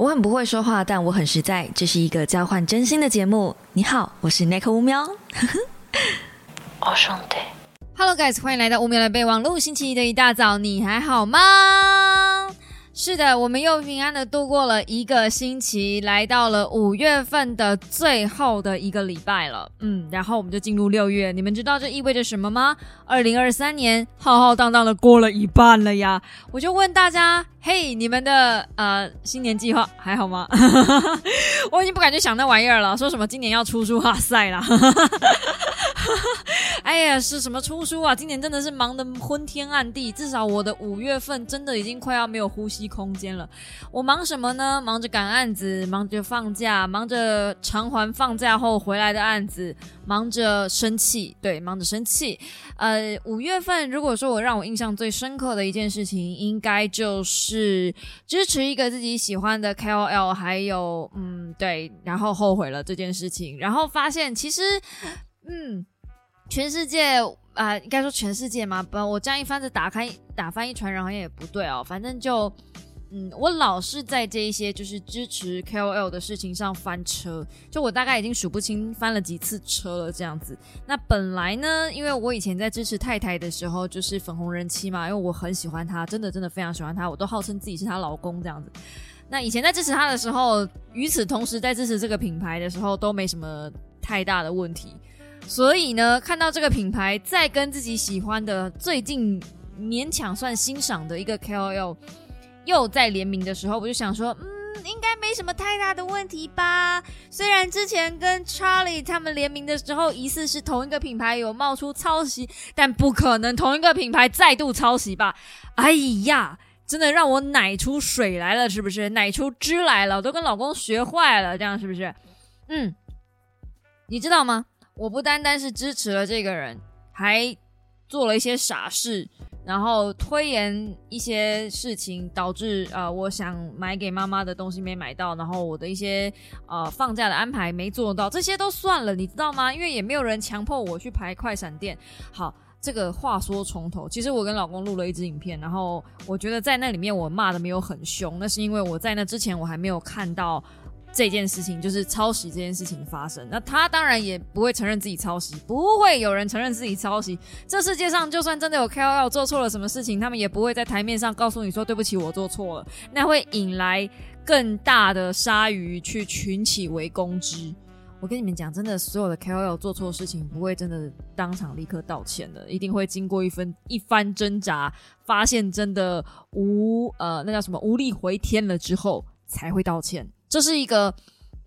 我很不会说话，但我很实在。这是一个交换真心的节目。你好，我是 Nick 乌喵。我，兄弟。Hello guys，欢迎来到乌喵的备忘录。星期一的一大早，你还好吗？是的，我们又平安的度过了一个星期，来到了五月份的最后的一个礼拜了。嗯，然后我们就进入六月。你们知道这意味着什么吗？二零二三年浩浩荡荡的过了一半了呀！我就问大家，嘿，你们的呃新年计划还好吗？我已经不敢去想那玩意儿了，说什么今年要出书哈赛了。哎呀，是什么出书啊？今年真的是忙得昏天暗地，至少我的五月份真的已经快要没有呼吸空间了。我忙什么呢？忙着赶案子，忙着放假，忙着偿还放假后回来的案子，忙着生气，对，忙着生气。呃，五月份如果说我让我印象最深刻的一件事情，应该就是支持一个自己喜欢的 KOL，还有嗯，对，然后后悔了这件事情，然后发现其实，嗯。全世界啊，应该说全世界吗？不，我这样一翻子打开打翻一船人好像也不对哦。反正就，嗯，我老是在这一些就是支持 KOL 的事情上翻车，就我大概已经数不清翻了几次车了这样子。那本来呢，因为我以前在支持太太的时候就是粉红人妻嘛，因为我很喜欢她，真的真的非常喜欢她，我都号称自己是她老公这样子。那以前在支持她的时候，与此同时在支持这个品牌的时候都没什么太大的问题。所以呢，看到这个品牌在跟自己喜欢的、最近勉强算欣赏的一个 KOL 又在联名的时候，我就想说，嗯，应该没什么太大的问题吧。虽然之前跟 Charlie 他们联名的时候，疑似是同一个品牌有冒出抄袭，但不可能同一个品牌再度抄袭吧？哎呀，真的让我奶出水来了，是不是？奶出汁来了，都跟老公学坏了，这样是不是？嗯，你知道吗？我不单单是支持了这个人，还做了一些傻事，然后推延一些事情，导致呃，我想买给妈妈的东西没买到，然后我的一些呃放假的安排没做到，这些都算了，你知道吗？因为也没有人强迫我去排快闪店。好，这个话说从头，其实我跟老公录了一支影片，然后我觉得在那里面我骂的没有很凶，那是因为我在那之前我还没有看到。这件事情就是抄袭这件事情发生，那他当然也不会承认自己抄袭，不会有人承认自己抄袭。这世界上就算真的有 KOL 做错了什么事情，他们也不会在台面上告诉你说对不起，我做错了，那会引来更大的鲨鱼去群起围攻之。我跟你们讲，真的所有的 KOL 做错事情，不会真的当场立刻道歉的，一定会经过一分一番挣扎，发现真的无呃那叫什么无力回天了之后，才会道歉。这是一个，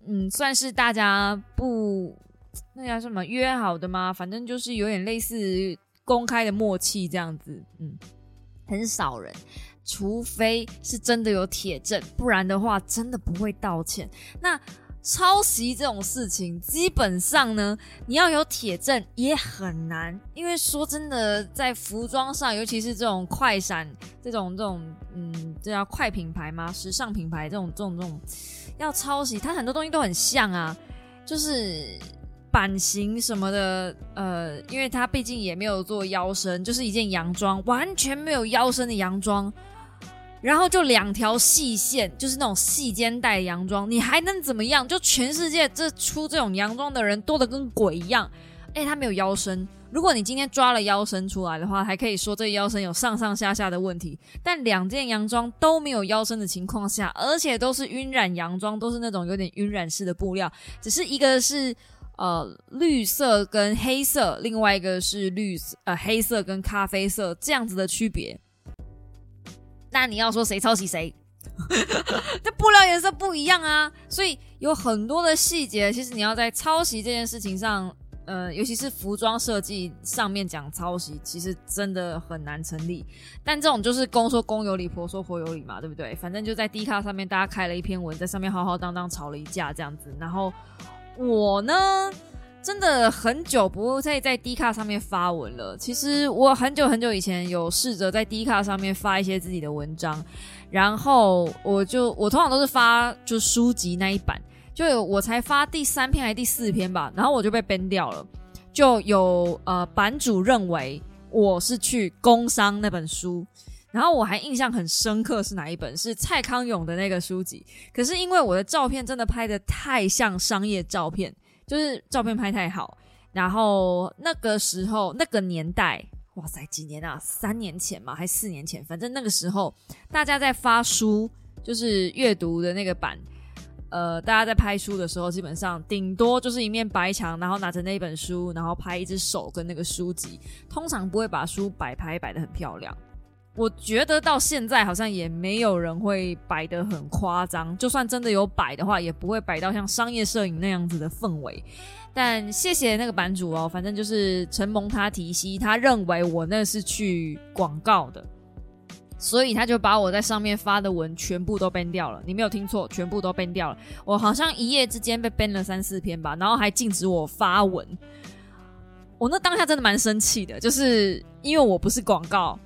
嗯，算是大家不那叫什么约好的吗？反正就是有点类似公开的默契这样子，嗯，很少人，除非是真的有铁证，不然的话真的不会道歉。那。抄袭这种事情，基本上呢，你要有铁证也很难。因为说真的，在服装上，尤其是这种快闪、这种这种，嗯，这叫快品牌吗？时尚品牌这种这种这种，要抄袭，它很多东西都很像啊，就是版型什么的，呃，因为它毕竟也没有做腰身，就是一件洋装，完全没有腰身的洋装。然后就两条细线，就是那种细肩带洋装，你还能怎么样？就全世界这出这种洋装的人多的跟鬼一样。哎，他没有腰身。如果你今天抓了腰身出来的话，还可以说这腰身有上上下下的问题。但两件洋装都没有腰身的情况下，而且都是晕染洋装，都是那种有点晕染式的布料，只是一个是呃绿色跟黑色，另外一个是绿色呃黑色跟咖啡色这样子的区别。那你要说谁抄袭谁？这布料颜色不一样啊，所以有很多的细节。其实你要在抄袭这件事情上，呃，尤其是服装设计上面讲抄袭，其实真的很难成立。但这种就是公说公有理，婆说婆有理嘛，对不对？反正就在 D 卡上面，大家开了一篇文，在上面浩浩荡荡吵了一架这样子。然后我呢？真的很久不再在 D 卡上面发文了。其实我很久很久以前有试着在 D 卡上面发一些自己的文章，然后我就我通常都是发就书籍那一版，就有我才发第三篇还是第四篇吧，然后我就被 ban 掉了。就有呃版主认为我是去工商那本书，然后我还印象很深刻是哪一本？是蔡康永的那个书籍。可是因为我的照片真的拍的太像商业照片，就是照片拍太好。然后那个时候那个年代，哇塞，几年啊？三年前嘛，还四年前？反正那个时候大家在发书，就是阅读的那个版。呃，大家在拍书的时候，基本上顶多就是一面白墙，然后拿着那本书，然后拍一只手跟那个书籍，通常不会把书摆拍摆的很漂亮。我觉得到现在好像也没有人会摆的很夸张，就算真的有摆的话，也不会摆到像商业摄影那样子的氛围。但谢谢那个版主哦，反正就是承蒙他提携，他认为我那是去广告的。所以他就把我在上面发的文全部都 ban 掉了，你没有听错，全部都 ban 掉了。我好像一夜之间被 ban 了三四篇吧，然后还禁止我发文。我那当下真的蛮生气的，就是因为我不是广告。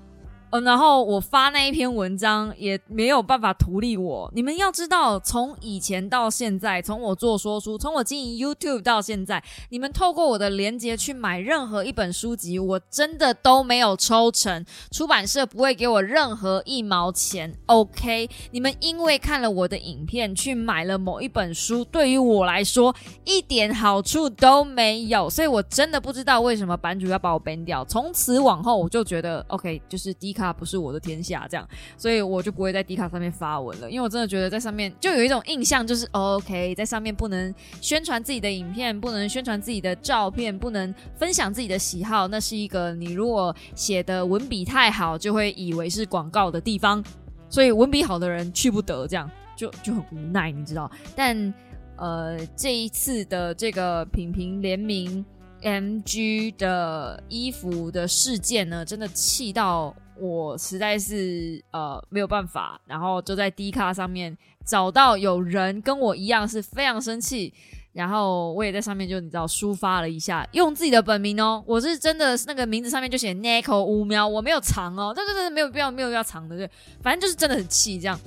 嗯，然后我发那一篇文章也没有办法图利我。你们要知道，从以前到现在，从我做说书，从我经营 YouTube 到现在，你们透过我的链接去买任何一本书籍，我真的都没有抽成，出版社不会给我任何一毛钱。OK，你们因为看了我的影片去买了某一本书，对于我来说一点好处都没有，所以我真的不知道为什么版主要把我 ban 掉。从此往后，我就觉得 OK，就是第一。卡不是我的天下，这样，所以我就不会在迪卡上面发文了，因为我真的觉得在上面就有一种印象，就是 OK，在上面不能宣传自己的影片，不能宣传自己的照片，不能分享自己的喜好，那是一个你如果写的文笔太好，就会以为是广告的地方，所以文笔好的人去不得，这样就就很无奈，你知道？但呃，这一次的这个品评联名 MG 的衣服的事件呢，真的气到。我实在是呃没有办法，然后就在 D 卡上面找到有人跟我一样是非常生气，然后我也在上面就你知道抒发了一下，用自己的本名哦，我是真的那个名字上面就写 Nico 五秒，我没有藏哦，对对对，没有必要没有必要藏的，对，反正就是真的很气这样，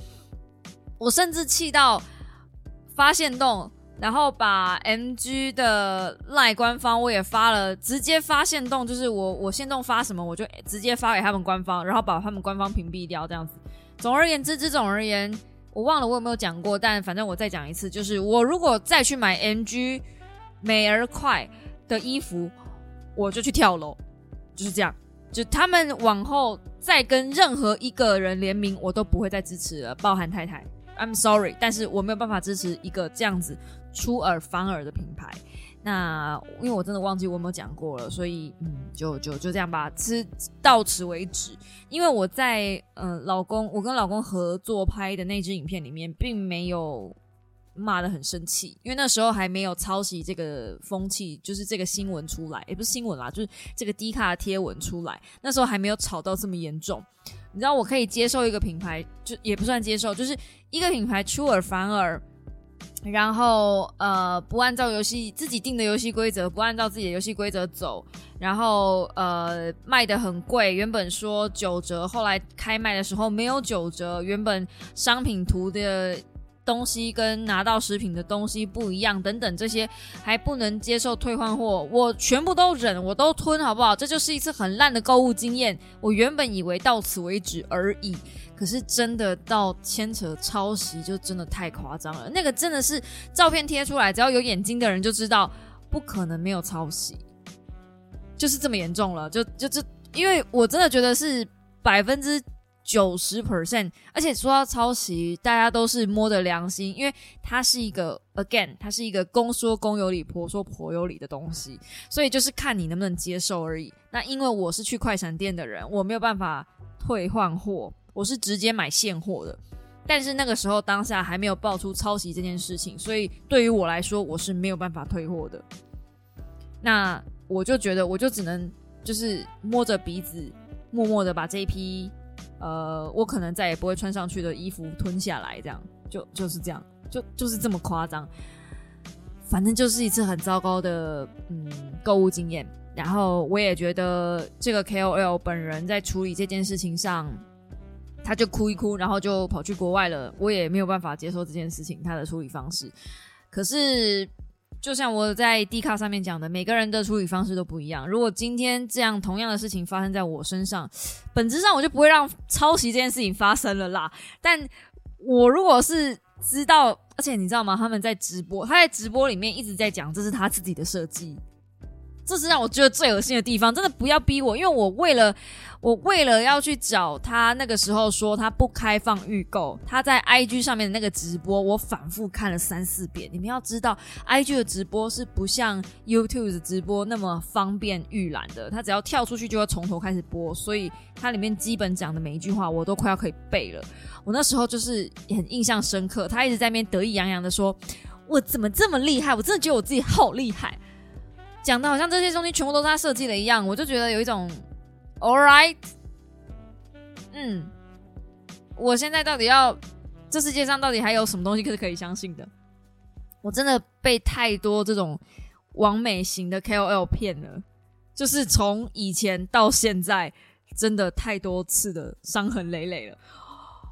我甚至气到发现洞。然后把 MG 的赖官方我也发了，直接发现动，就是我我现动发什么，我就直接发给他们官方，然后把他们官方屏蔽掉，这样子。总而言之，这总而言，我忘了我有没有讲过，但反正我再讲一次，就是我如果再去买 MG 美而快的衣服，我就去跳楼，就是这样。就他们往后再跟任何一个人联名，我都不会再支持了，包含太太。I'm sorry，但是我没有办法支持一个这样子。出尔反尔的品牌，那因为我真的忘记我有没有讲过了，所以嗯，就就就这样吧，此到此为止。因为我在嗯，老公，我跟老公合作拍的那支影片里面，并没有骂的很生气，因为那时候还没有抄袭这个风气，就是这个新闻出来，也不是新闻啦，就是这个低卡贴文出来，那时候还没有吵到这么严重。你知道，我可以接受一个品牌，就也不算接受，就是一个品牌出尔反尔。然后呃，不按照游戏自己定的游戏规则，不按照自己的游戏规则走，然后呃卖的很贵，原本说九折，后来开卖的时候没有九折，原本商品图的东西跟拿到食品的东西不一样，等等这些还不能接受退换货，我全部都忍，我都吞，好不好？这就是一次很烂的购物经验。我原本以为到此为止而已。可是真的到牵扯抄袭，就真的太夸张了。那个真的是照片贴出来，只要有眼睛的人就知道，不可能没有抄袭，就是这么严重了。就就就，因为我真的觉得是百分之九十 percent，而且说到抄袭，大家都是摸着良心，因为它是一个 again，它是一个公说公有理，婆说婆有理的东西，所以就是看你能不能接受而已。那因为我是去快闪店的人，我没有办法退换货。我是直接买现货的，但是那个时候当下还没有爆出抄袭这件事情，所以对于我来说我是没有办法退货的。那我就觉得我就只能就是摸着鼻子，默默的把这一批呃我可能再也不会穿上去的衣服吞下来，这样就就是这样，就就是这么夸张。反正就是一次很糟糕的嗯购物经验。然后我也觉得这个 KOL 本人在处理这件事情上。他就哭一哭，然后就跑去国外了。我也没有办法接受这件事情，他的处理方式。可是就像我在 D 卡上面讲的，每个人的处理方式都不一样。如果今天这样同样的事情发生在我身上，本质上我就不会让抄袭这件事情发生了啦。但我如果是知道，而且你知道吗？他们在直播，他在直播里面一直在讲这是他自己的设计。这是让我觉得最恶心的地方，真的不要逼我，因为我为了我为了要去找他那个时候说他不开放预购，他在 IG 上面的那个直播，我反复看了三四遍。你们要知道，IG 的直播是不像 YouTube 的直播那么方便预览的，他只要跳出去就要从头开始播，所以它里面基本讲的每一句话我都快要可以背了。我那时候就是很印象深刻，他一直在那边得意洋洋的说：“我怎么这么厉害？我真的觉得我自己好厉害。”讲的好像这些东西全部都是他设计的一样，我就觉得有一种，All right，嗯，我现在到底要，这世界上到底还有什么东西是可以相信的？我真的被太多这种完美型的 KOL 骗了，就是从以前到现在，真的太多次的伤痕累累了。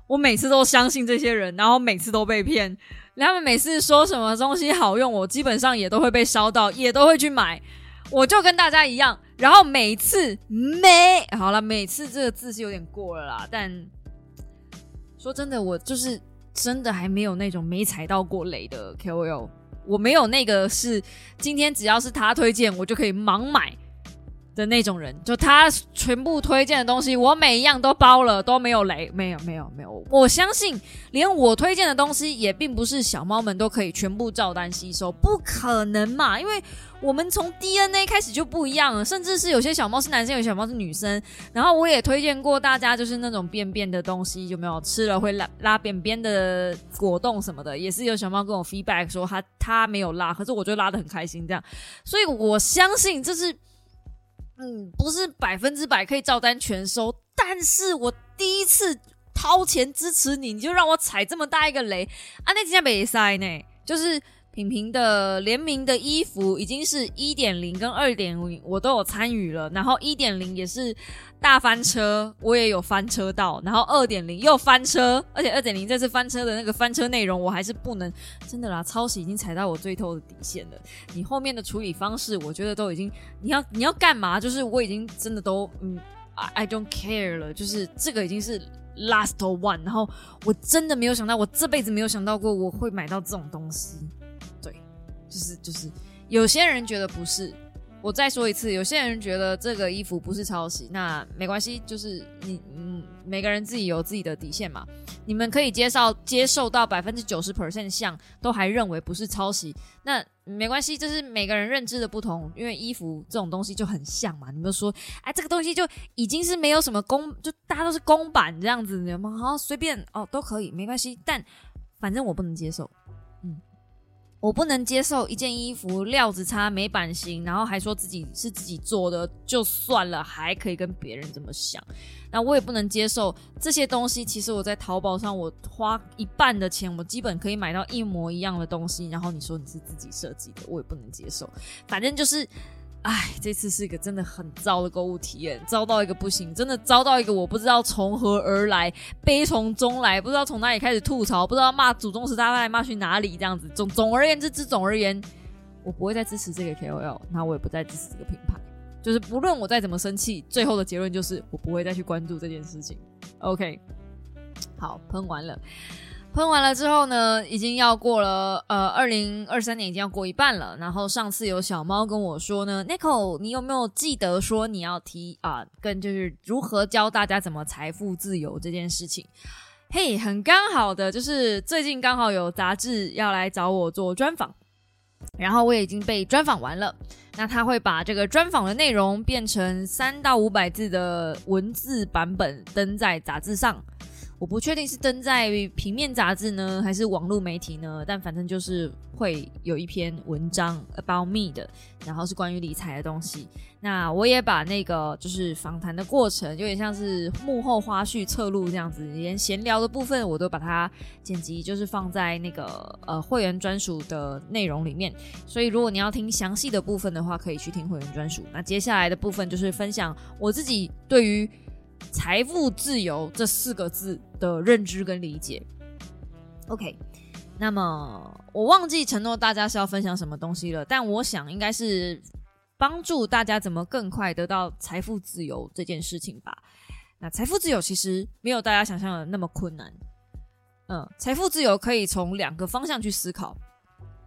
我每次都相信这些人，然后每次都被骗。他们每次说什么东西好用，我基本上也都会被烧到，也都会去买。我就跟大家一样，然后每次没好了，每次这个字是有点过了啦。但说真的，我就是真的还没有那种没踩到过雷的 KOL，我没有那个是今天只要是他推荐，我就可以盲买。的那种人，就他全部推荐的东西，我每一样都包了，都没有雷，没有，没有，没有。我相信，连我推荐的东西，也并不是小猫们都可以全部照单吸收，不可能嘛？因为我们从 DNA 开始就不一样了，甚至是有些小猫是男生，有些小猫是女生。然后我也推荐过大家，就是那种便便的东西，有没有吃了会拉拉便便的果冻什么的，也是有小猫跟我 feedback 说他他没有拉，可是我就拉的很开心这样。所以我相信这是。嗯，不是百分之百可以照单全收，但是我第一次掏钱支持你，你就让我踩这么大一个雷啊！那今天没塞呢，就是。品品的联名的衣服已经是一点零跟二点零，我都有参与了。然后一点零也是大翻车，我也有翻车到。然后二点零又翻车，而且二点零这次翻车的那个翻车内容，我还是不能真的啦，抄袭已经踩到我最透的底线了。你后面的处理方式，我觉得都已经，你要你要干嘛？就是我已经真的都嗯，I don't care 了。就是这个已经是 last one。然后我真的没有想到，我这辈子没有想到过我会买到这种东西。就是就是，有些人觉得不是。我再说一次，有些人觉得这个衣服不是抄袭，那没关系。就是你嗯，每个人自己有自己的底线嘛。你们可以接受接受到百分之九十 percent 像，都还认为不是抄袭，那没关系。这是每个人认知的不同，因为衣服这种东西就很像嘛。你们说，哎，这个东西就已经是没有什么公，就大家都是公版这样子，你们好随便哦都可以，没关系。但反正我不能接受。我不能接受一件衣服料子差没版型，然后还说自己是自己做的，就算了，还可以跟别人这么想。那我也不能接受这些东西。其实我在淘宝上，我花一半的钱，我基本可以买到一模一样的东西。然后你说你是自己设计的，我也不能接受。反正就是。唉，这次是一个真的很糟的购物体验，糟到一个不行，真的糟到一个我不知道从何而来，悲从中来，不知道从哪里开始吐槽，不知道骂祖宗十八代骂去哪里，这样子。总总而言之，之总而言，我不会再支持这个 KOL，那我也不再支持这个品牌。就是不论我再怎么生气，最后的结论就是我不会再去关注这件事情。OK，好，喷完了。喷完了之后呢，已经要过了，呃，二零二三年已经要过一半了。然后上次有小猫跟我说呢 n i c o 你有没有记得说你要提啊，跟就是如何教大家怎么财富自由这件事情？嘿，很刚好的，就是最近刚好有杂志要来找我做专访，然后我也已经被专访完了。那他会把这个专访的内容变成三到五百字的文字版本登在杂志上。我不确定是登在平面杂志呢，还是网络媒体呢，但反正就是会有一篇文章 about me 的，然后是关于理财的东西。那我也把那个就是访谈的过程，有点像是幕后花絮侧录这样子，连闲聊的部分我都把它剪辑，就是放在那个呃会员专属的内容里面。所以如果你要听详细的部分的话，可以去听会员专属。那接下来的部分就是分享我自己对于。财富自由这四个字的认知跟理解。OK，那么我忘记承诺大家是要分享什么东西了，但我想应该是帮助大家怎么更快得到财富自由这件事情吧。那财富自由其实没有大家想象的那么困难。嗯，财富自由可以从两个方向去思考。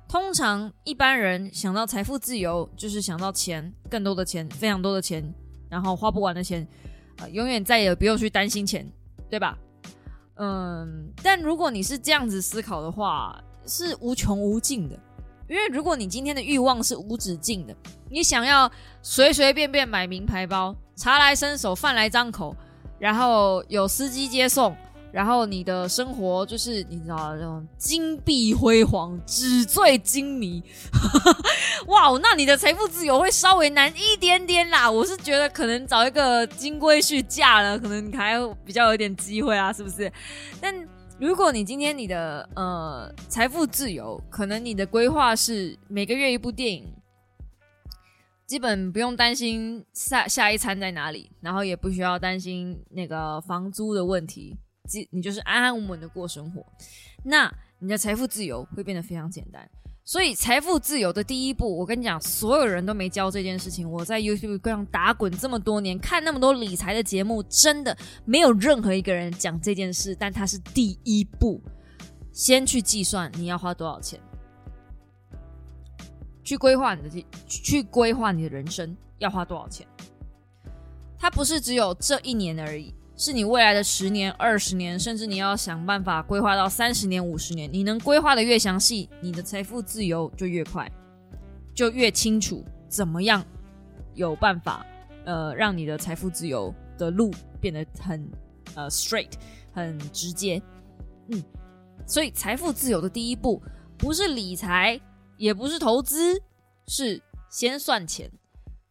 通常一般人想到财富自由，就是想到钱，更多的钱，非常多的钱，然后花不完的钱，啊，永远再也不用去担心钱，对吧？嗯，但如果你是这样子思考的话，是无穷无尽的。因为如果你今天的欲望是无止境的，你想要随随便便买名牌包，茶来伸手，饭来张口，然后有司机接送。然后你的生活就是你知道那种金碧辉煌、纸醉金迷，哇！那你的财富自由会稍微难一点点啦。我是觉得可能找一个金龟婿嫁了，可能你还比较有点机会啊，是不是？但如果你今天你的呃财富自由，可能你的规划是每个月一部电影，基本不用担心下下一餐在哪里，然后也不需要担心那个房租的问题。即你就是安安稳稳的过生活，那你的财富自由会变得非常简单。所以财富自由的第一步，我跟你讲，所有人都没教这件事情。我在 YouTube 上打滚这么多年，看那么多理财的节目，真的没有任何一个人讲这件事。但它是第一步，先去计算你要花多少钱，去规划你的去规划你的人生要花多少钱。它不是只有这一年而已。是你未来的十年、二十年，甚至你要想办法规划到三十年、五十年。你能规划的越详细，你的财富自由就越快，就越清楚怎么样有办法，呃，让你的财富自由的路变得很呃 straight，很直接。嗯，所以财富自由的第一步不是理财，也不是投资，是先算钱。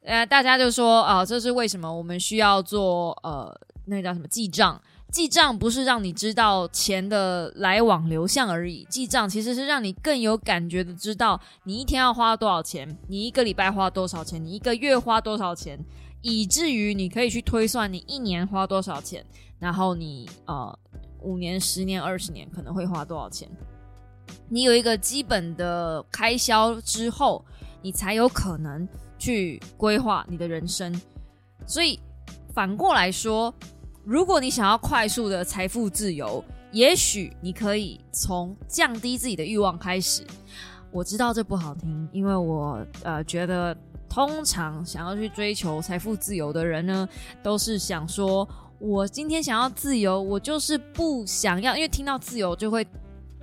呃，大家就说啊，这是为什么我们需要做呃。那个叫什么记账？记账不是让你知道钱的来往流向而已，记账其实是让你更有感觉的知道你一天要花多少钱，你一个礼拜花多少钱，你一个月花多少钱，以至于你可以去推算你一年花多少钱，然后你呃五年、十年、二十年可能会花多少钱。你有一个基本的开销之后，你才有可能去规划你的人生。所以反过来说。如果你想要快速的财富自由，也许你可以从降低自己的欲望开始。我知道这不好听，因为我呃觉得，通常想要去追求财富自由的人呢，都是想说，我今天想要自由，我就是不想要，因为听到自由就会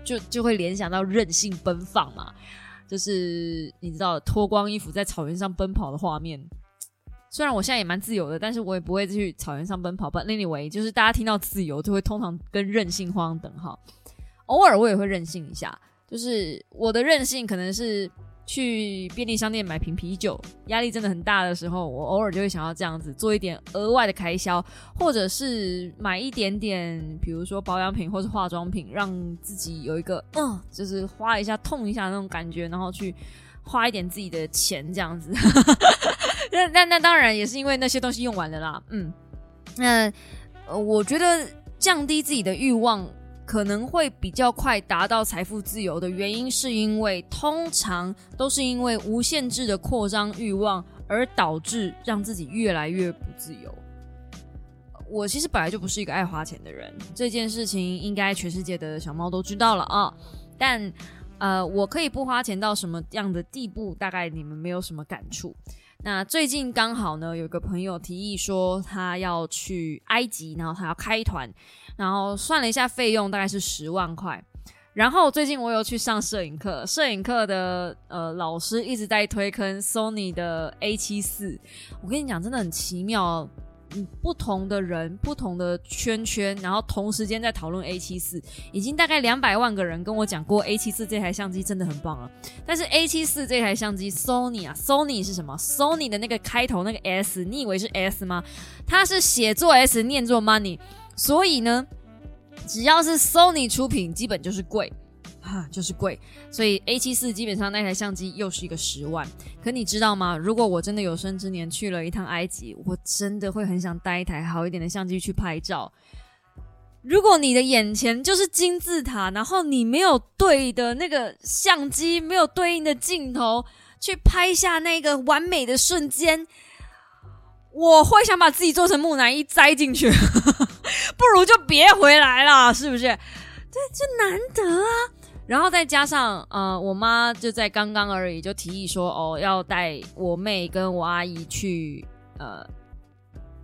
就就会联想到任性奔放嘛，就是你知道脱光衣服在草原上奔跑的画面。虽然我现在也蛮自由的，但是我也不会去草原上奔跑。But anyway，就是大家听到自由，就会通常跟任性画上等号。偶尔我也会任性一下，就是我的任性可能是去便利商店买瓶啤酒，压力真的很大的时候，我偶尔就会想要这样子做一点额外的开销，或者是买一点点，比如说保养品或是化妆品，让自己有一个嗯，就是花一下痛一下那种感觉，然后去花一点自己的钱这样子。那那那当然也是因为那些东西用完了啦，嗯，那我觉得降低自己的欲望可能会比较快达到财富自由的原因，是因为通常都是因为无限制的扩张欲望而导致让自己越来越不自由。我其实本来就不是一个爱花钱的人，这件事情应该全世界的小猫都知道了啊，但呃，我可以不花钱到什么样的地步，大概你们没有什么感触。那最近刚好呢，有个朋友提议说他要去埃及，然后他要开团，然后算了一下费用，大概是十万块。然后最近我有去上摄影课，摄影课的呃老师一直在推坑 Sony 的 A 七四，我跟你讲，真的很奇妙。嗯，不同的人，不同的圈圈，然后同时间在讨论 A 七四，已经大概两百万个人跟我讲过 A 七四这台相机真的很棒了。但是 A 七四这台相机，Sony 啊，Sony 是什么？Sony 的那个开头那个 S，你以为是 S 吗？它是写作 S，念作 Money，所以呢，只要是 Sony 出品，基本就是贵。就是贵，所以 A 七四基本上那台相机又是一个十万。可你知道吗？如果我真的有生之年去了一趟埃及，我真的会很想带一台好一点的相机去拍照。如果你的眼前就是金字塔，然后你没有对的那个相机，没有对应的镜头去拍下那个完美的瞬间，我会想把自己做成木乃伊栽进去，不如就别回来了，是不是？对，这难得啊。然后再加上呃，我妈就在刚刚而已就提议说，哦，要带我妹跟我阿姨去呃，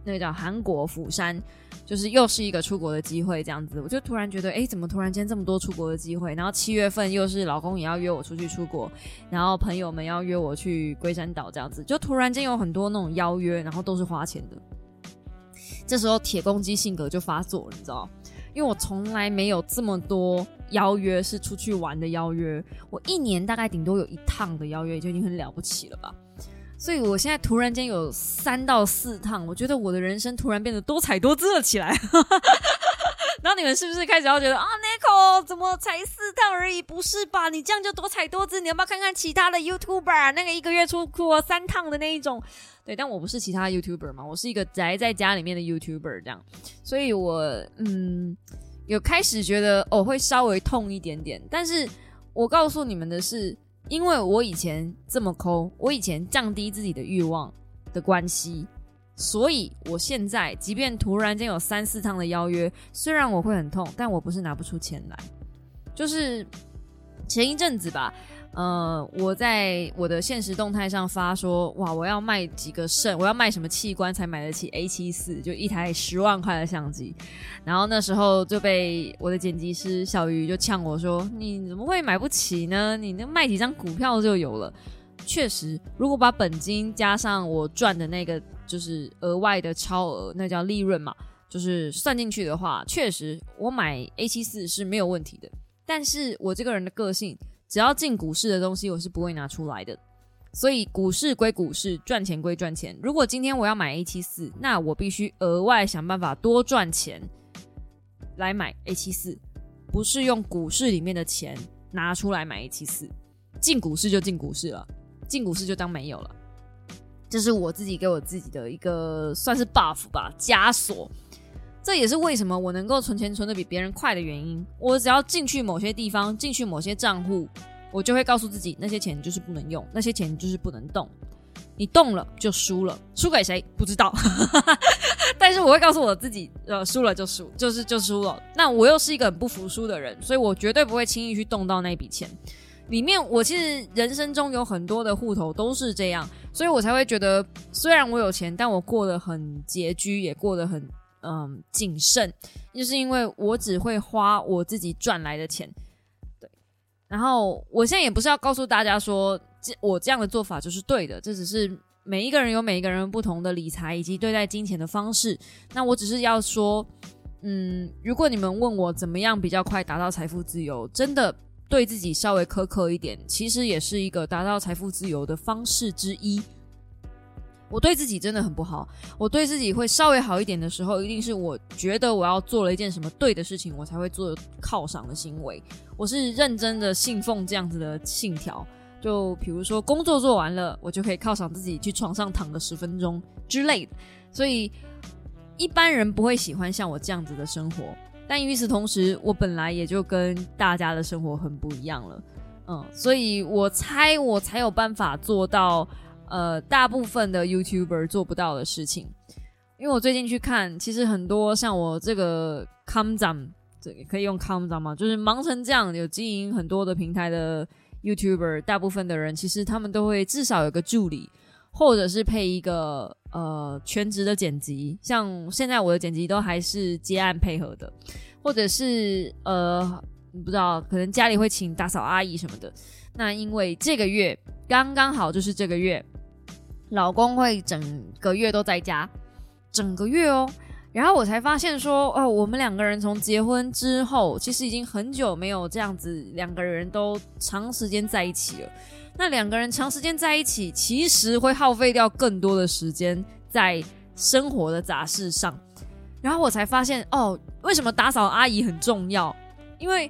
那个叫韩国釜山。就是又是一个出国的机会，这样子，我就突然觉得，哎，怎么突然间这么多出国的机会？然后七月份又是老公也要约我出去出国，然后朋友们要约我去龟山岛，这样子，就突然间有很多那种邀约，然后都是花钱的。这时候铁公鸡性格就发作了，你知道？因为我从来没有这么多邀约是出去玩的邀约，我一年大概顶多有一趟的邀约，就已经很了不起了吧。所以，我现在突然间有三到四趟，我觉得我的人生突然变得多彩多姿了起来。然后你们是不是开始要觉得啊，Nico 怎么才四趟而已？不是吧？你这样就多彩多姿？你要不要看看其他的 YouTuber？那个一个月出过三趟的那一种？对，但我不是其他 YouTuber 嘛，我是一个宅在家里面的 YouTuber，这样。所以我嗯，有开始觉得哦，会稍微痛一点点。但是我告诉你们的是。因为我以前这么抠，我以前降低自己的欲望的关系，所以我现在即便突然间有三四趟的邀约，虽然我会很痛，但我不是拿不出钱来，就是前一阵子吧。呃，我在我的现实动态上发说，哇，我要卖几个肾，我要卖什么器官才买得起 A 七四，就一台十万块的相机。然后那时候就被我的剪辑师小鱼就呛我说，你怎么会买不起呢？你那卖几张股票就有了。确实，如果把本金加上我赚的那个就是额外的超额，那叫利润嘛，就是算进去的话，确实我买 A 七四是没有问题的。但是我这个人的个性。只要进股市的东西，我是不会拿出来的。所以股市归股市，赚钱归赚钱。如果今天我要买 A 七四，那我必须额外想办法多赚钱来买 A 七四，不是用股市里面的钱拿出来买 A 七四。进股市就进股市了，进股市就当没有了。这是我自己给我自己的一个算是 buff 吧，枷锁。这也是为什么我能够存钱存的比别人快的原因。我只要进去某些地方，进去某些账户，我就会告诉自己，那些钱就是不能用，那些钱就是不能动。你动了就输了，输给谁不知道。但是我会告诉我自己，呃，输了就输，就是就输了。那我又是一个很不服输的人，所以我绝对不会轻易去动到那笔钱。里面我其实人生中有很多的户头都是这样，所以我才会觉得，虽然我有钱，但我过得很拮据，也过得很。嗯，谨慎，就是因为我只会花我自己赚来的钱，对。然后我现在也不是要告诉大家说，这我这样的做法就是对的，这只是每一个人有每一个人不同的理财以及对待金钱的方式。那我只是要说，嗯，如果你们问我怎么样比较快达到财富自由，真的对自己稍微苛刻一点，其实也是一个达到财富自由的方式之一。我对自己真的很不好。我对自己会稍微好一点的时候，一定是我觉得我要做了一件什么对的事情，我才会做犒赏的行为。我是认真的信奉这样子的信条。就比如说工作做完了，我就可以犒赏自己去床上躺个十分钟之类的。所以一般人不会喜欢像我这样子的生活。但与此同时，我本来也就跟大家的生活很不一样了。嗯，所以我猜我才有办法做到。呃，大部分的 YouTuber 做不到的事情，因为我最近去看，其实很多像我这个 Come Down，这可以用 Come Down 吗？就是忙成这样，有经营很多的平台的 YouTuber，大部分的人其实他们都会至少有个助理，或者是配一个呃全职的剪辑。像现在我的剪辑都还是接案配合的，或者是呃不知道，可能家里会请打扫阿姨什么的。那因为这个月刚刚好就是这个月。老公会整个月都在家，整个月哦。然后我才发现说，哦，我们两个人从结婚之后，其实已经很久没有这样子两个人都长时间在一起了。那两个人长时间在一起，其实会耗费掉更多的时间在生活的杂事上。然后我才发现，哦，为什么打扫阿姨很重要？因为。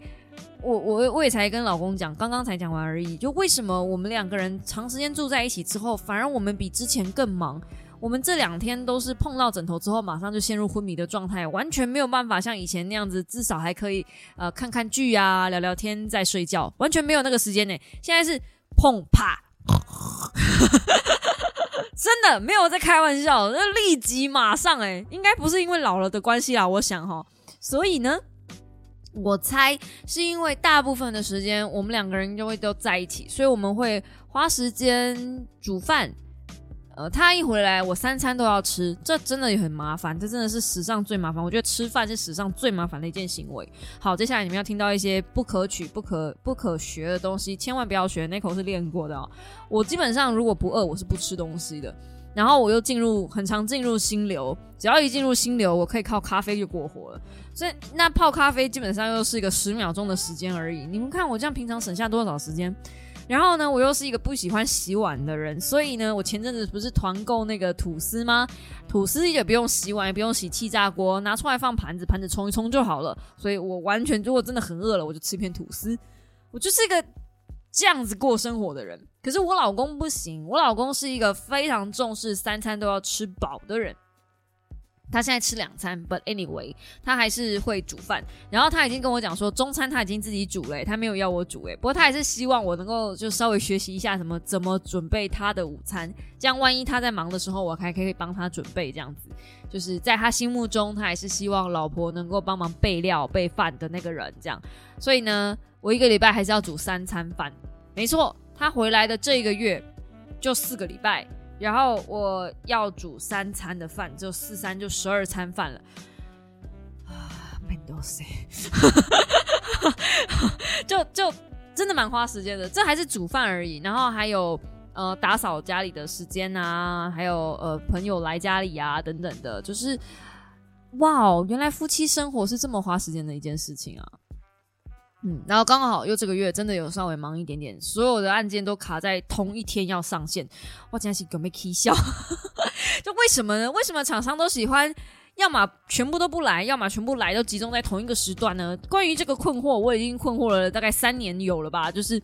我我我也才跟老公讲，刚刚才讲完而已。就为什么我们两个人长时间住在一起之后，反而我们比之前更忙？我们这两天都是碰到枕头之后，马上就陷入昏迷的状态，完全没有办法像以前那样子，至少还可以呃看看剧啊，聊聊天再睡觉，完全没有那个时间呢。现在是碰啪，真的没有在开玩笑，那立即马上哎，应该不是因为老了的关系啦，我想哈，所以呢。我猜是因为大部分的时间我们两个人就会都在一起，所以我们会花时间煮饭。呃，他一回来，我三餐都要吃，这真的也很麻烦，这真的是史上最麻烦。我觉得吃饭是史上最麻烦的一件行为。好，接下来你们要听到一些不可取、不可不可学的东西，千万不要学。那口是练过的哦。我基本上如果不饿，我是不吃东西的。然后我又进入很常进入心流，只要一进入心流，我可以靠咖啡就过活了。所以那泡咖啡基本上又是一个十秒钟的时间而已。你们看我这样平常省下多少时间？然后呢，我又是一个不喜欢洗碗的人，所以呢，我前阵子不是团购那个吐司吗？吐司也不用洗碗，也不用洗气炸锅，拿出来放盘子，盘子冲一冲就好了。所以我完全如果真的很饿了，我就吃一片吐司。我就是一个这样子过生活的人。可是我老公不行，我老公是一个非常重视三餐都要吃饱的人。他现在吃两餐，but anyway，他还是会煮饭。然后他已经跟我讲说，中餐他已经自己煮了，他没有要我煮诶。不过他还是希望我能够就稍微学习一下什么怎么准备他的午餐，这样万一他在忙的时候，我还可以帮他准备。这样子，就是在他心目中，他还是希望老婆能够帮忙备料备饭的那个人。这样，所以呢，我一个礼拜还是要煮三餐饭。没错。他回来的这一个月就四个礼拜，然后我要煮三餐的饭，就四三就十二餐饭了啊，蛮多塞，就就真的蛮花时间的。这还是煮饭而已，然后还有呃打扫家里的时间啊，还有呃朋友来家里啊等等的，就是哇哦，原来夫妻生活是这么花时间的一件事情啊。嗯，然后刚好又这个月真的有稍微忙一点点，所有的案件都卡在同一天要上线，我真是准备啼笑。就为什么呢？为什么厂商都喜欢要么全部都不来，要么全部来都集中在同一个时段呢？关于这个困惑，我已经困惑了大概三年有了吧。就是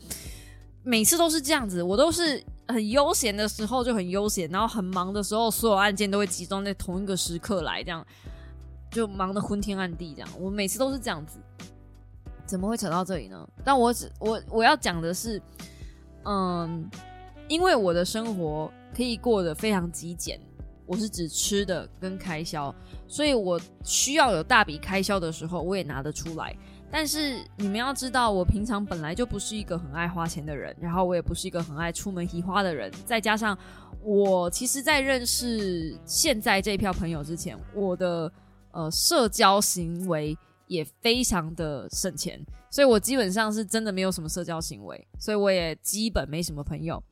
每次都是这样子，我都是很悠闲的时候就很悠闲，然后很忙的时候，所有案件都会集中在同一个时刻来，这样就忙得昏天暗地。这样，我每次都是这样子。怎么会扯到这里呢？但我只我我要讲的是，嗯，因为我的生活可以过得非常极简，我是指吃的跟开销，所以我需要有大笔开销的时候，我也拿得出来。但是你们要知道，我平常本来就不是一个很爱花钱的人，然后我也不是一个很爱出门提花的人，再加上我其实，在认识现在这一票朋友之前，我的呃社交行为。也非常的省钱，所以我基本上是真的没有什么社交行为，所以我也基本没什么朋友。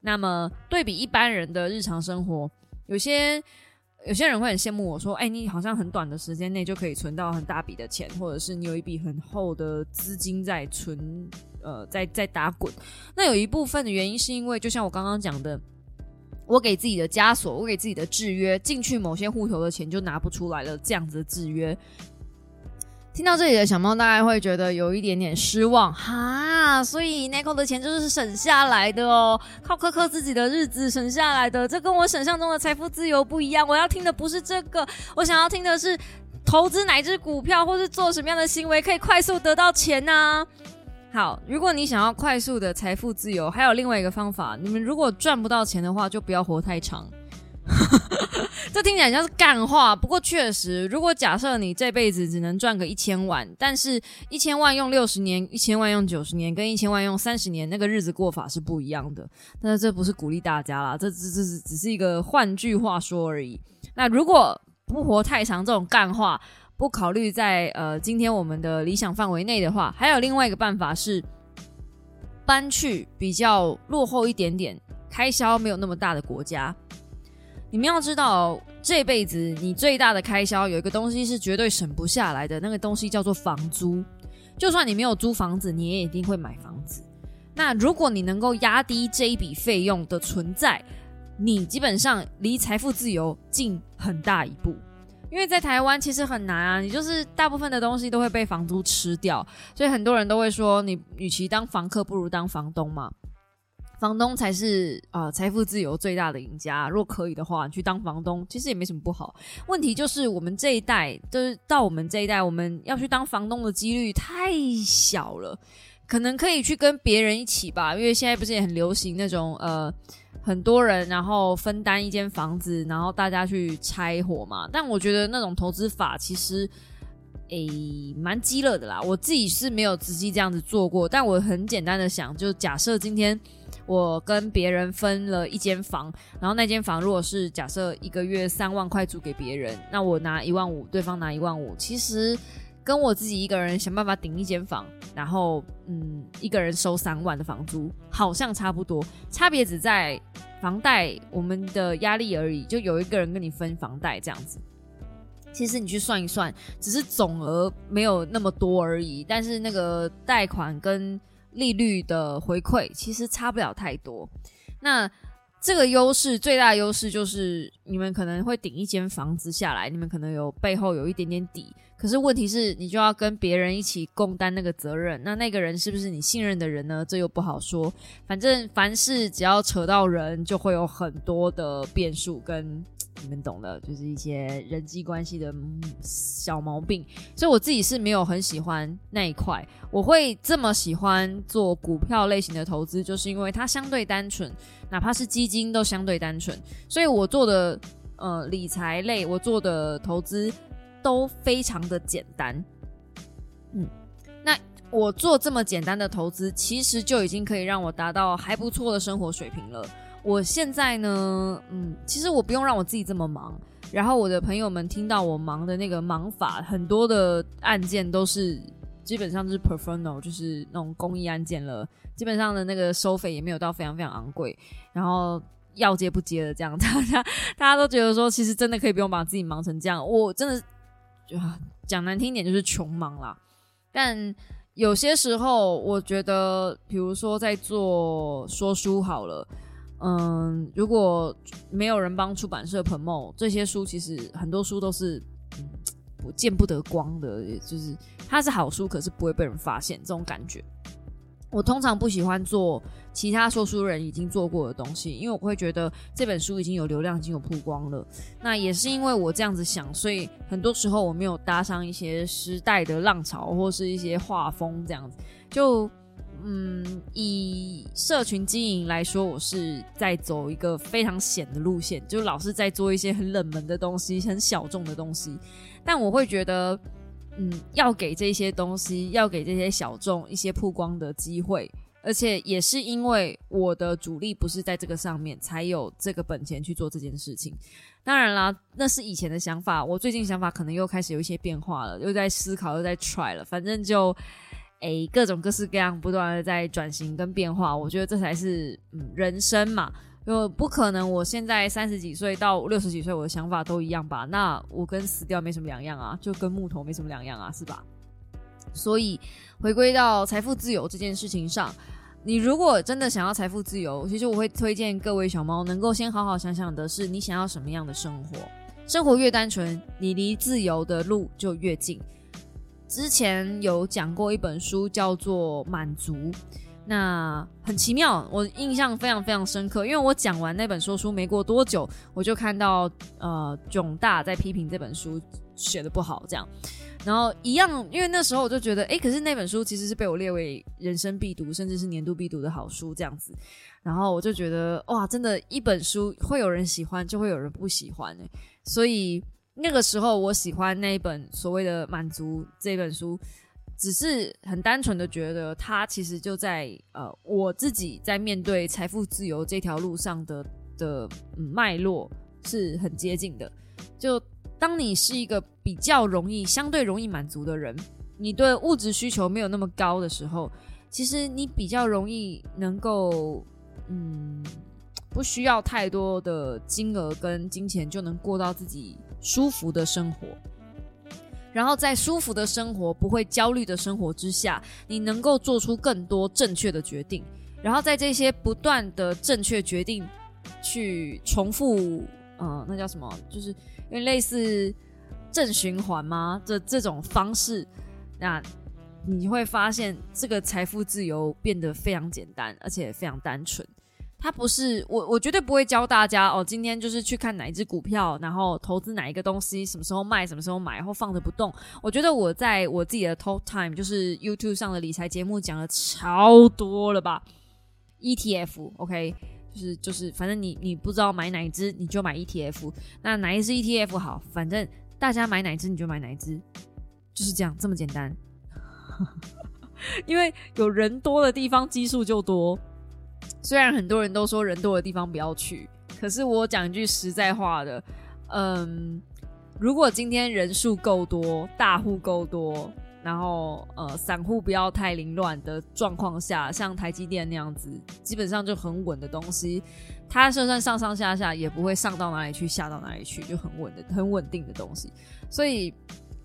那么对比一般人的日常生活，有些有些人会很羡慕我说：“哎，你好像很短的时间内就可以存到很大笔的钱，或者是你有一笔很厚的资金在存，呃，在在打滚。”那有一部分的原因是因为，就像我刚刚讲的，我给自己的枷锁，我给自己的制约，进去某些户头的钱就拿不出来了，这样子的制约。听到这里的小猫大概会觉得有一点点失望哈，所以 Nico 的钱就是省下来的哦，靠苛刻自己的日子省下来的，这跟我想象中的财富自由不一样。我要听的不是这个，我想要听的是投资哪只股票，或是做什么样的行为可以快速得到钱呢？好，如果你想要快速的财富自由，还有另外一个方法，你们如果赚不到钱的话，就不要活太长。这听起来像是干话，不过确实，如果假设你这辈子只能赚个一千万，但是一千万用六十年，一千万用九十年，跟一千万用三十年，那个日子过法是不一样的。但是这不是鼓励大家啦，这这这只是一个换句话说而已。那如果不活太长，这种干话不考虑在呃今天我们的理想范围内的话，还有另外一个办法是搬去比较落后一点点、开销没有那么大的国家。你们要知道，这辈子你最大的开销有一个东西是绝对省不下来的，那个东西叫做房租。就算你没有租房子，你也一定会买房子。那如果你能够压低这一笔费用的存在，你基本上离财富自由近很大一步。因为在台湾其实很难啊，你就是大部分的东西都会被房租吃掉，所以很多人都会说，你与其当房客，不如当房东嘛。房东才是啊财富自由最大的赢家。若可以的话，你去当房东其实也没什么不好。问题就是我们这一代，就是到我们这一代，我们要去当房东的几率太小了。可能可以去跟别人一起吧，因为现在不是也很流行那种呃很多人然后分担一间房子，然后大家去拆伙嘛。但我觉得那种投资法其实诶蛮激乐的啦。我自己是没有仔细这样子做过，但我很简单的想，就假设今天我跟别人分了一间房，然后那间房如果是假设一个月三万块租给别人，那我拿一万五，对方拿一万五，其实。跟我自己一个人想办法顶一间房，然后嗯，一个人收三万的房租，好像差不多，差别只在房贷我们的压力而已，就有一个人跟你分房贷这样子。其实你去算一算，只是总额没有那么多而已，但是那个贷款跟利率的回馈其实差不了太多。那这个优势最大的优势就是你们可能会顶一间房子下来，你们可能有背后有一点点底。可是问题是，你就要跟别人一起共担那个责任，那那个人是不是你信任的人呢？这又不好说。反正凡事只要扯到人，就会有很多的变数，跟你们懂的，就是一些人际关系的小毛病。所以我自己是没有很喜欢那一块。我会这么喜欢做股票类型的投资，就是因为它相对单纯，哪怕是基金都相对单纯。所以我做的呃理财类，我做的投资。都非常的简单，嗯，那我做这么简单的投资，其实就已经可以让我达到还不错的生活水平了。我现在呢，嗯，其实我不用让我自己这么忙，然后我的朋友们听到我忙的那个忙法，很多的案件都是基本上是 professional，就是那种公益案件了，基本上的那个收费也没有到非常非常昂贵，然后要接不接的这样，大家大家都觉得说，其实真的可以不用把自己忙成这样，我真的。就讲难听一点，就是穷忙啦。但有些时候，我觉得，比如说在做说书好了，嗯，如果没有人帮出版社捧梦，这些书其实很多书都是不见不得光的，就是它是好书，可是不会被人发现，这种感觉。我通常不喜欢做其他说书人已经做过的东西，因为我会觉得这本书已经有流量，已经有曝光了。那也是因为我这样子想，所以很多时候我没有搭上一些时代的浪潮，或是一些画风这样子。就嗯，以社群经营来说，我是在走一个非常险的路线，就老是在做一些很冷门的东西，很小众的东西。但我会觉得。嗯，要给这些东西，要给这些小众一些曝光的机会，而且也是因为我的主力不是在这个上面，才有这个本钱去做这件事情。当然啦，那是以前的想法，我最近想法可能又开始有一些变化了，又在思考，又在 try 了。反正就诶，各种各式各样，不断的在转型跟变化。我觉得这才是嗯人生嘛。就不可能，我现在三十几岁到六十几岁，我的想法都一样吧？那我跟死掉没什么两样啊，就跟木头没什么两样啊，是吧？所以回归到财富自由这件事情上，你如果真的想要财富自由，其实我会推荐各位小猫能够先好好想想的是，你想要什么样的生活？生活越单纯，你离自由的路就越近。之前有讲过一本书，叫做《满足》。那很奇妙，我印象非常非常深刻，因为我讲完那本说书没过多久，我就看到呃囧大在批评这本书写的不好，这样，然后一样，因为那时候我就觉得，哎，可是那本书其实是被我列为人生必读，甚至是年度必读的好书这样子，然后我就觉得哇，真的，一本书会有人喜欢，就会有人不喜欢哎，所以那个时候我喜欢那一本所谓的满足这本书。只是很单纯的觉得，他其实就在呃，我自己在面对财富自由这条路上的的脉络是很接近的。就当你是一个比较容易、相对容易满足的人，你对物质需求没有那么高的时候，其实你比较容易能够嗯，不需要太多的金额跟金钱就能过到自己舒服的生活。然后在舒服的生活、不会焦虑的生活之下，你能够做出更多正确的决定。然后在这些不断的正确决定去重复，嗯，那叫什么？就是因为类似正循环吗？这这种方式，那你会发现这个财富自由变得非常简单，而且非常单纯。它不是我，我绝对不会教大家哦。今天就是去看哪一只股票，然后投资哪一个东西，什么时候卖，什么时候买，然后放着不动。我觉得我在我自己的 Talk Time，就是 YouTube 上的理财节目讲了超多了吧？ETF，OK，就是就是，反正你你不知道买哪一只，你就买 ETF。那哪一只 ETF 好？反正大家买哪一只你就买哪一只，就是这样这么简单。因为有人多的地方基数就多。虽然很多人都说人多的地方不要去，可是我讲一句实在话的，嗯，如果今天人数够多，大户够多，然后呃散户不要太凌乱的状况下，像台积电那样子，基本上就很稳的东西，它就算上上下下也不会上到哪里去，下到哪里去，就很稳的、很稳定的东西。所以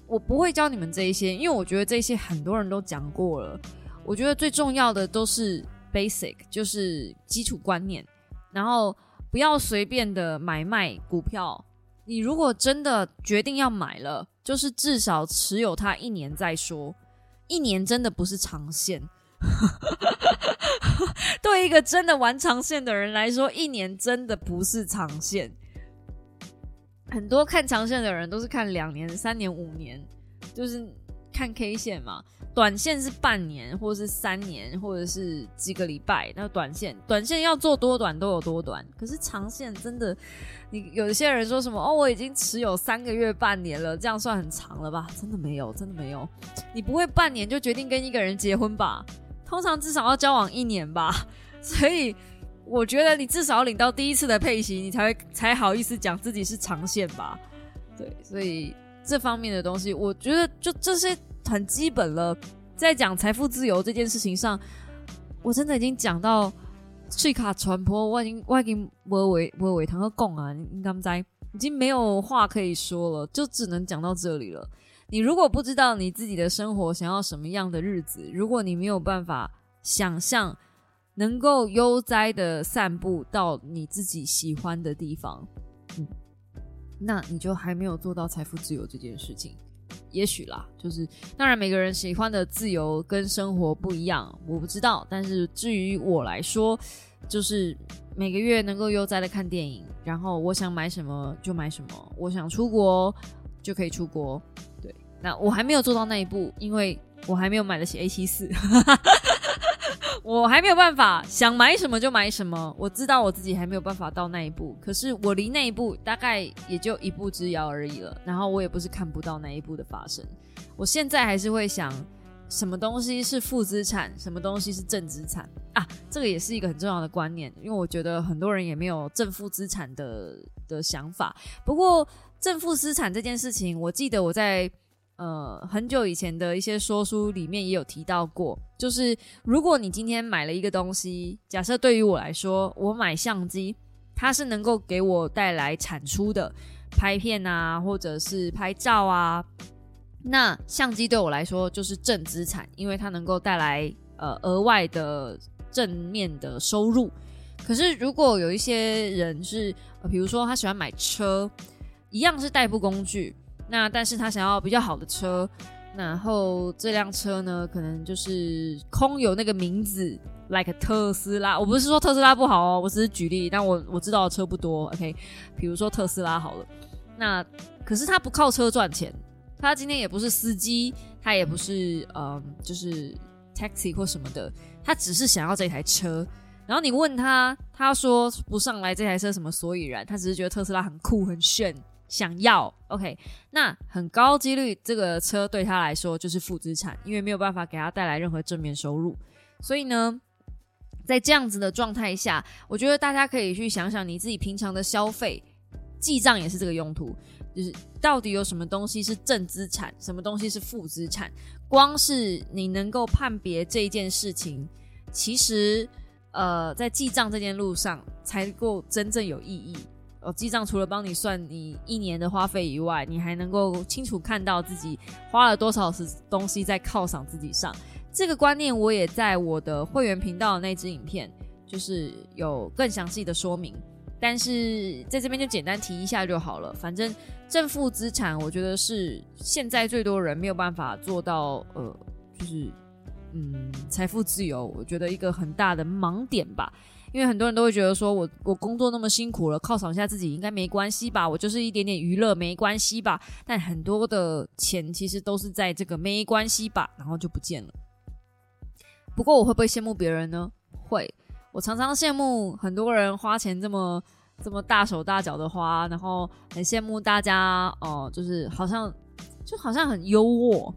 我不会教你们这一些，因为我觉得这些很多人都讲过了。我觉得最重要的都是。Basic 就是基础观念，然后不要随便的买卖股票。你如果真的决定要买了，就是至少持有它一年再说。一年真的不是长线，对一个真的玩长线的人来说，一年真的不是长线。很多看长线的人都是看两年、三年、五年，就是看 K 线嘛。短线是半年，或者是三年，或者是几个礼拜。那短线，短线要做多短都有多短。可是长线真的，你有些人说什么哦，我已经持有三个月、半年了，这样算很长了吧？真的没有，真的没有。你不会半年就决定跟一个人结婚吧？通常至少要交往一年吧。所以我觉得你至少领到第一次的配息，你才会才好意思讲自己是长线吧？对，所以这方面的东西，我觉得就这些。很基本了，在讲财富自由这件事情上，我真的已经讲到税卡传播，我已经我已经我尾我尾堂和供啊，你刚在已经没有话可以说了，就只能讲到这里了。你如果不知道你自己的生活想要什么样的日子，如果你没有办法想象能够悠哉的散步到你自己喜欢的地方，嗯，那你就还没有做到财富自由这件事情。也许啦，就是当然每个人喜欢的自由跟生活不一样，我不知道。但是至于我来说，就是每个月能够悠哉的看电影，然后我想买什么就买什么，我想出国就可以出国。对，那我还没有做到那一步，因为我还没有买得起 A 七四。我还没有办法想买什么就买什么，我知道我自己还没有办法到那一步，可是我离那一步大概也就一步之遥而已了。然后我也不是看不到那一步的发生，我现在还是会想，什么东西是负资产，什么东西是正资产啊？这个也是一个很重要的观念，因为我觉得很多人也没有正负资产的的想法。不过正负资产这件事情，我记得我在。呃，很久以前的一些说书里面也有提到过，就是如果你今天买了一个东西，假设对于我来说，我买相机，它是能够给我带来产出的拍片啊，或者是拍照啊，那相机对我来说就是正资产，因为它能够带来呃额外的正面的收入。可是如果有一些人是，比如说他喜欢买车，一样是代步工具。那但是他想要比较好的车，然后这辆车呢，可能就是空有那个名字，like 特斯拉。我不是说特斯拉不好哦，我只是举例。但我我知道的车不多，OK。比如说特斯拉好了，那可是他不靠车赚钱，他今天也不是司机，他也不是嗯，就是 taxi 或什么的，他只是想要这台车。然后你问他，他说不上来这台车什么所以然，他只是觉得特斯拉很酷很炫。想要 OK，那很高几率这个车对他来说就是负资产，因为没有办法给他带来任何正面收入。所以呢，在这样子的状态下，我觉得大家可以去想想你自己平常的消费记账也是这个用途，就是到底有什么东西是正资产，什么东西是负资产。光是你能够判别这一件事情，其实呃，在记账这件路上才够真正有意义。哦，记账除了帮你算你一年的花费以外，你还能够清楚看到自己花了多少是东西在犒赏自己上。这个观念我也在我的会员频道那支影片，就是有更详细的说明。但是在这边就简单提一下就好了。反正正负资产，我觉得是现在最多人没有办法做到，呃，就是嗯，财富自由，我觉得一个很大的盲点吧。因为很多人都会觉得说我我工作那么辛苦了，犒赏一下自己应该没关系吧，我就是一点点娱乐没关系吧。但很多的钱其实都是在这个没关系吧，然后就不见了。不过我会不会羡慕别人呢？会，我常常羡慕很多人花钱这么这么大手大脚的花，然后很羡慕大家哦、就是好像就好像很优渥。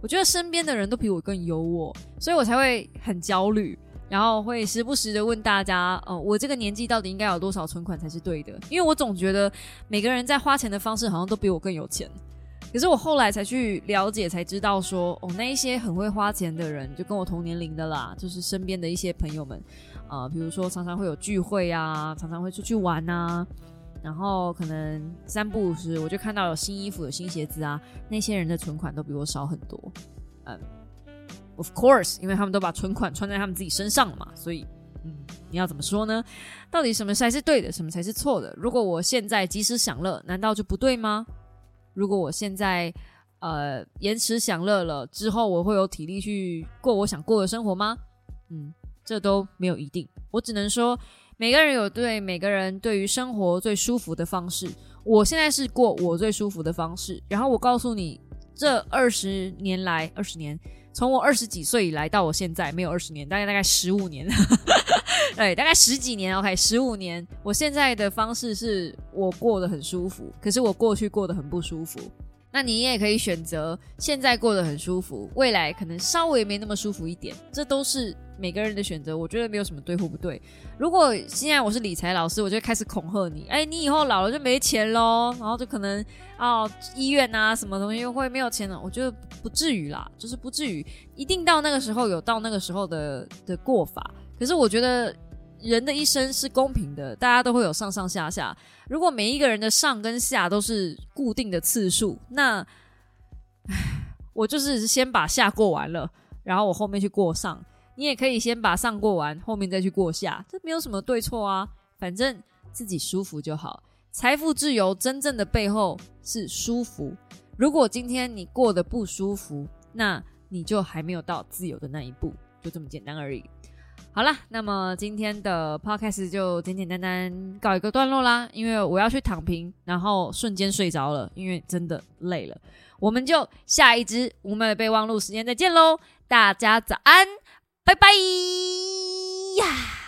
我觉得身边的人都比我更优渥，所以我才会很焦虑，然后会时不时的问大家，哦、我这个年纪到底应该有多少存款才是对的？因为我总觉得每个人在花钱的方式好像都比我更有钱。可是我后来才去了解，才知道说，哦，那一些很会花钱的人，就跟我同年龄的啦，就是身边的一些朋友们，啊，比如说常常会有聚会啊，常常会出去玩啊，然后可能三不五时我就看到有新衣服、有新鞋子啊，那些人的存款都比我少很多。嗯，of course，因为他们都把存款穿在他们自己身上了嘛，所以，嗯，你要怎么说呢？到底什么才是对的，什么才是错的？如果我现在及时享乐，难道就不对吗？如果我现在呃延迟享乐了之后，我会有体力去过我想过的生活吗？嗯，这都没有一定。我只能说，每个人有对每个人对于生活最舒服的方式。我现在是过我最舒服的方式。然后我告诉你，这二十年来，二十年，从我二十几岁以来到我现在，没有二十年，大概大概十五年，对，大概十几年，OK，十五年。我现在的方式是我过得很舒服，可是我过去过得很不舒服。那你也可以选择现在过得很舒服，未来可能稍微没那么舒服一点，这都是每个人的选择。我觉得没有什么对或不对。如果现在我是理财老师，我就开始恐吓你，哎，你以后老了就没钱喽，然后就可能哦医院啊什么东西会没有钱了。我觉得不至于啦，就是不至于，一定到那个时候有到那个时候的的过法。可是我觉得人的一生是公平的，大家都会有上上下下。如果每一个人的上跟下都是固定的次数，那，唉，我就是先把下过完了，然后我后面去过上。你也可以先把上过完，后面再去过下，这没有什么对错啊，反正自己舒服就好。财富自由真正的背后是舒服。如果今天你过得不舒服，那你就还没有到自由的那一步，就这么简单而已。好啦，那么今天的 podcast 就简简单单告一个段落啦，因为我要去躺平，然后瞬间睡着了，因为真的累了。我们就下一支无美的备忘录时间再见喽，大家早安，拜拜呀。